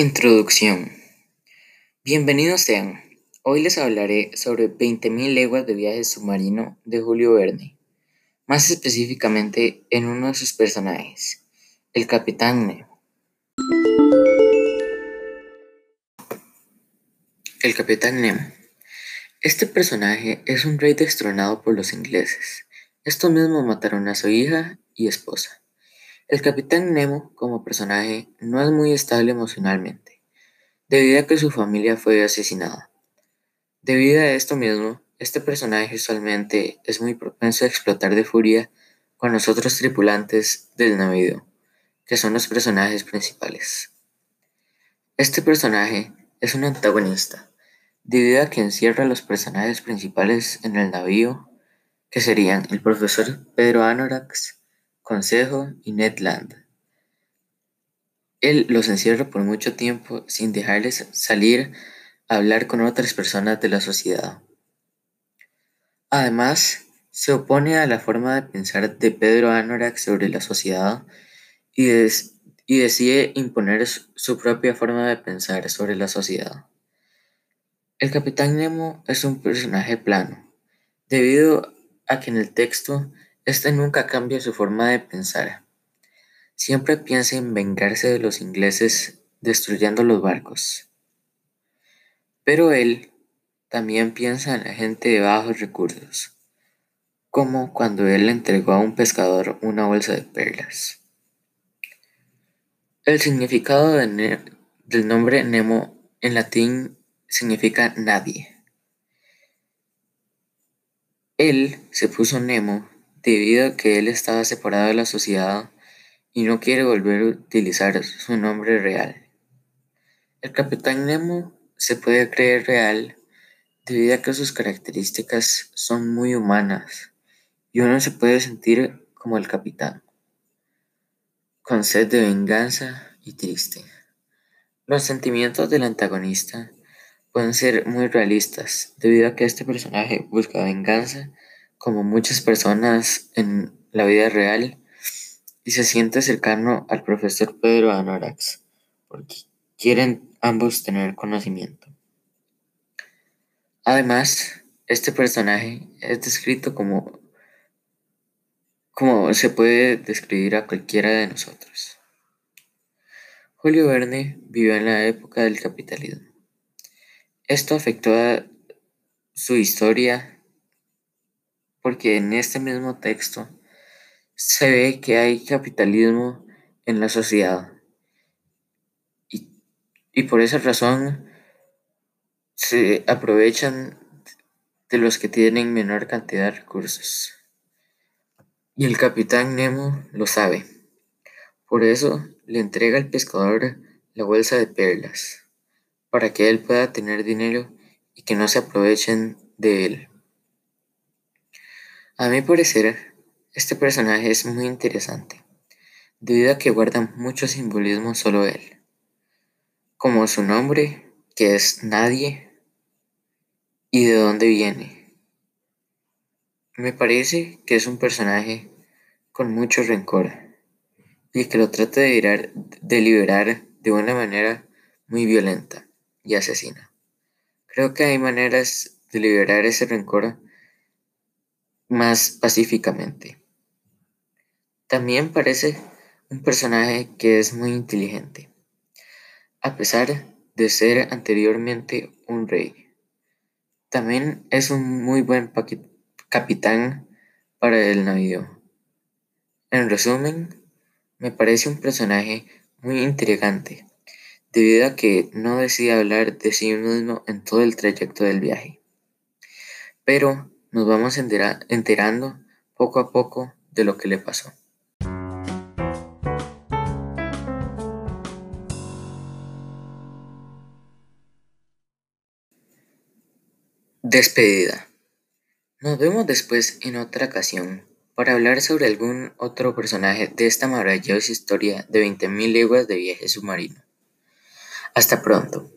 Introducción. Bienvenidos sean. Hoy les hablaré sobre 20.000 leguas de viaje submarino de Julio Verne, más específicamente en uno de sus personajes, el Capitán Nemo. El Capitán Nemo. Este personaje es un rey destronado por los ingleses. Estos mismos mataron a su hija y esposa. El Capitán Nemo, como personaje, no es muy estable emocionalmente, debido a que su familia fue asesinada. Debido a esto mismo, este personaje usualmente es muy propenso a explotar de furia con los otros tripulantes del navío, que son los personajes principales. Este personaje es un antagonista, debido a que encierra a los personajes principales en el navío, que serían el profesor Pedro Anorax, Consejo y Ned Land. Él los encierra por mucho tiempo sin dejarles salir a hablar con otras personas de la sociedad. Además, se opone a la forma de pensar de Pedro Anorak sobre la sociedad y, y decide imponer su propia forma de pensar sobre la sociedad. El capitán Nemo es un personaje plano, debido a que en el texto este nunca cambia su forma de pensar. Siempre piensa en vengarse de los ingleses destruyendo los barcos. Pero él también piensa en la gente de bajos recursos, como cuando él entregó a un pescador una bolsa de perlas. El significado del nombre Nemo en latín significa nadie. Él se puso Nemo debido a que él estaba separado de la sociedad y no quiere volver a utilizar su nombre real. El Capitán Nemo se puede creer real debido a que sus características son muy humanas y uno se puede sentir como el capitán, con sed de venganza y triste. Los sentimientos del antagonista pueden ser muy realistas debido a que este personaje busca venganza como muchas personas en la vida real y se siente cercano al profesor Pedro Anorax porque quieren ambos tener conocimiento. Además, este personaje es descrito como como se puede describir a cualquiera de nosotros. Julio Verne vivió en la época del capitalismo. Esto afectó a su historia porque en este mismo texto se ve que hay capitalismo en la sociedad y, por esa razón se aprovechan de los que tienen menor cantidad de recursos. Y el capitán Nemo lo sabe. Por eso le entrega al pescador la bolsa de perlas, para que él pueda tener dinero y que no se aprovechen de él. A mi parecer, este personaje es muy interesante, debido a que guarda mucho simbolismo solo él, como su nombre, que es Nadie, y de dónde viene. Me parece que es un personaje con mucho rencor y que lo trata de, de liberar de una manera muy violenta y asesina. Creo que hay maneras de liberar ese rencor más pacíficamente. También parece un personaje que es muy inteligente, a pesar de ser anteriormente un rey. También es un muy buen capitán para el navío. En resumen, me parece un personaje muy intrigante, debido a que no decide hablar de sí mismo en todo el trayecto del viaje. Pero nos vamos enterando poco a poco de lo que le pasó. Despedida. Nos vemos después en otra ocasión para hablar sobre algún otro personaje de esta maravillosa historia de 20.000 leguas de viaje submarino. Hasta pronto.